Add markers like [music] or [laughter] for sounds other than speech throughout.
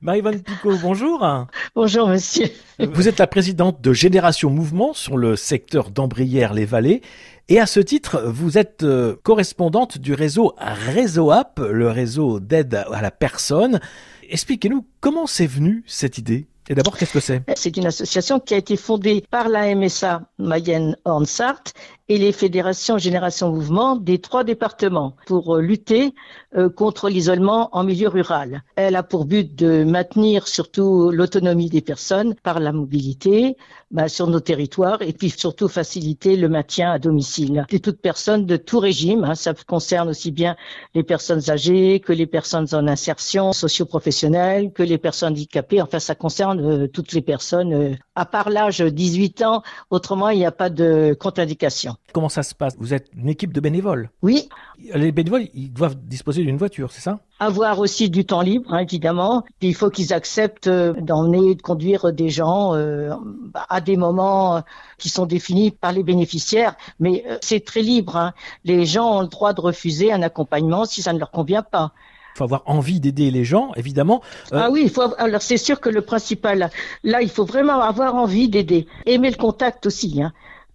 Marie-Vonne Picot, bonjour. Bonjour monsieur. Vous êtes la présidente de Génération Mouvement sur le secteur d'Ambrières-les-Vallées. Et à ce titre, vous êtes euh, correspondante du réseau Réseau App, le réseau d'aide à la personne. Expliquez-nous comment c'est venu cette idée? Et d'abord, qu'est-ce que c'est? C'est une association qui a été fondée par la MSA Mayenne Hornsart et les fédérations Génération Mouvement des trois départements pour euh, lutter euh, contre l'isolement en milieu rural. Elle a pour but de maintenir surtout l'autonomie des personnes par la mobilité bah, sur nos territoires et puis surtout faciliter le maintien à domicile de toute personne de tout régime. Hein, ça concerne aussi bien les personnes âgées que les personnes en insertion socio-professionnelle, que les personnes handicapées. Enfin, ça concerne euh, toutes les personnes à part l'âge 18 ans. Autrement, il n'y a pas de contre-indication. Comment ça se passe? Vous êtes une équipe de bénévoles? Oui. Les bénévoles, ils doivent disposer d'une voiture, c'est ça? Avoir aussi du temps libre, hein, évidemment. Il faut qu'ils acceptent euh, d'emmener, de conduire des gens euh, à des moments euh, qui sont définis par les bénéficiaires. Mais c'est très libre. Hein. Les gens ont le droit de refuser un accompagnement si ça ne leur convient pas. Il faut avoir envie d'aider les gens, évidemment. Ah oui, il faut. Alors c'est sûr que le principal, là, il faut vraiment avoir envie d'aider, aimer le contact aussi. Hein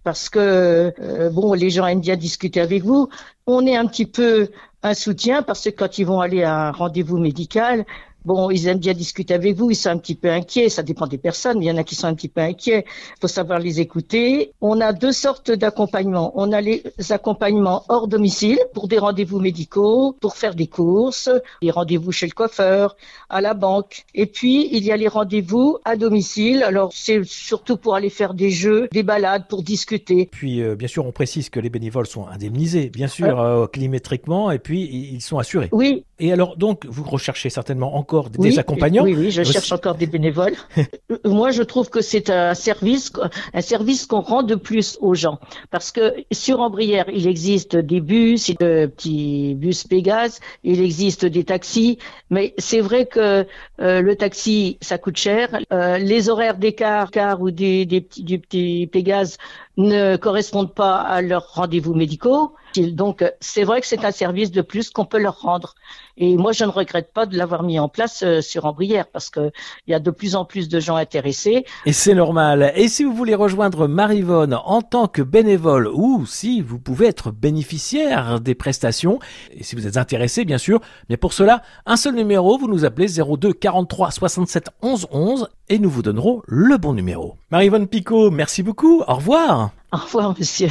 parce que euh, bon, les gens aiment bien discuter avec vous. On est un petit peu un soutien parce que quand ils vont aller à un rendez-vous médical, Bon, ils aiment bien discuter avec vous, ils sont un petit peu inquiets, ça dépend des personnes, il y en a qui sont un petit peu inquiets, il faut savoir les écouter. On a deux sortes d'accompagnements. On a les accompagnements hors domicile pour des rendez-vous médicaux, pour faire des courses, des rendez-vous chez le coiffeur, à la banque. Et puis, il y a les rendez-vous à domicile. Alors, c'est surtout pour aller faire des jeux, des balades, pour discuter. Puis, euh, bien sûr, on précise que les bénévoles sont indemnisés, bien sûr, euh, kilométriquement, et puis ils sont assurés. Oui. Et alors, donc, vous recherchez certainement encore des accompagnants Oui, oui, je cherche encore des bénévoles. [laughs] Moi, je trouve que c'est un service, un service qu'on rend de plus aux gens. Parce que sur Ambrière, il existe des bus, des petits bus Pégase, il existe des taxis, mais c'est vrai que euh, le taxi, ça coûte cher. Euh, les horaires des cars, car ou des, des petits, du petit Pégase ne correspondent pas à leurs rendez-vous médicaux. Donc, c'est vrai que c'est un service de plus qu'on peut leur rendre. Et moi, je ne regrette pas de l'avoir mis en place euh, sur Ambrière parce que il y a de plus en plus de gens intéressés. Et c'est normal. Et si vous voulez rejoindre Marivonne en tant que bénévole ou si vous pouvez être bénéficiaire des prestations, et si vous êtes intéressé, bien sûr, mais pour cela, un seul numéro, vous nous appelez 02 43 67 11 11 et nous vous donnerons le bon numéro. Marivonne Picot, merci beaucoup. Au revoir. Au revoir, monsieur.